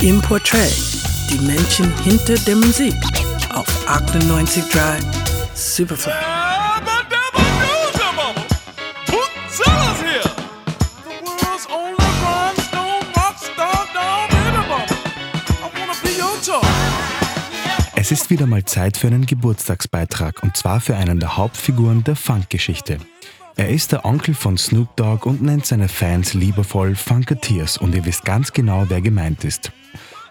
Im Portrait, die Menschen hinter der Musik auf 98.3 Superfly. Es ist wieder mal Zeit für einen Geburtstagsbeitrag und zwar für einen der Hauptfiguren der Funkgeschichte. Er ist der Onkel von Snoop Dogg und nennt seine Fans liebevoll Funketeers und ihr wisst ganz genau, wer gemeint ist.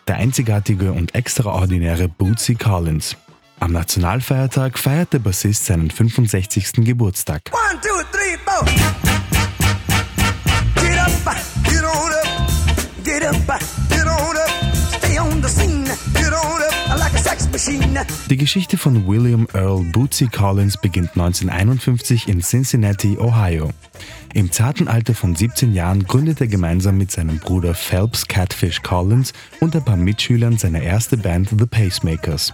Der einzigartige und extraordinäre Bootsy Collins. Am Nationalfeiertag feiert der Bassist seinen 65. Geburtstag. One, two, three, four. Get up, get on up, get up, Die Geschichte von William Earl Bootsy Collins beginnt 1951 in Cincinnati, Ohio. Im zarten Alter von 17 Jahren gründet er gemeinsam mit seinem Bruder Phelps Catfish Collins und ein paar Mitschülern seine erste Band The Pacemakers.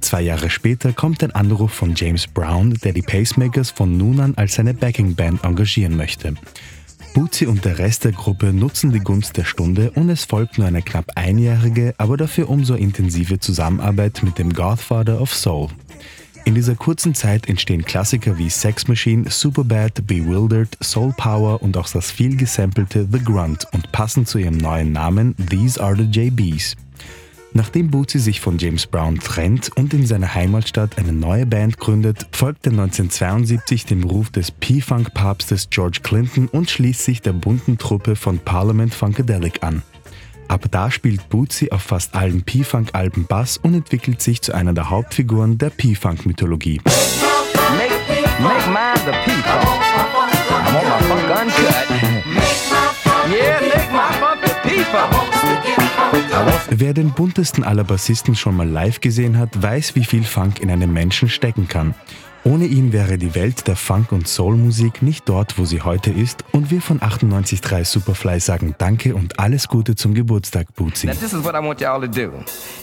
Zwei Jahre später kommt ein Anruf von James Brown, der die Pacemakers von nun an als seine Backing-Band engagieren möchte. Bootsy und der Rest der Gruppe nutzen die Gunst der Stunde und es folgt nur eine knapp einjährige, aber dafür umso intensive Zusammenarbeit mit dem Godfather of Soul. In dieser kurzen Zeit entstehen Klassiker wie Sex Machine, Superbad, Bewildered, Soul Power und auch das viel gesampelte The Grunt und passend zu ihrem neuen Namen These Are the JBs. Nachdem Bootsy sich von James Brown trennt und in seiner Heimatstadt eine neue Band gründet, folgt er 1972 dem Ruf des P-Funk-Papstes George Clinton und schließt sich der bunten Truppe von Parliament Funkadelic an. Ab da spielt Bootsy auf fast allen P-Funk-Alben Bass und entwickelt sich zu einer der Hauptfiguren der P-Funk-Mythologie. Make, make Wer den buntesten aller Bassisten schon mal live gesehen hat, weiß, wie viel Funk in einem Menschen stecken kann. Ohne ihn wäre die Welt der Funk- und Soul-Musik nicht dort, wo sie heute ist. Und wir von 98.3 Superfly sagen Danke und alles Gute zum Geburtstag, Bootsy. Now this is what I want y'all to do.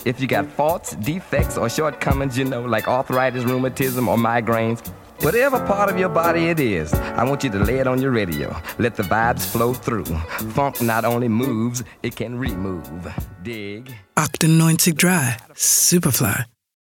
If you got faults, defects or shortcomings, you know, like arthritis, rheumatism or migraines, Whatever part of your body it is, I want you to lay it on your radio. Let the vibes flow through. Funk not only moves, it can remove. Dig. 98 Dry, Superfly.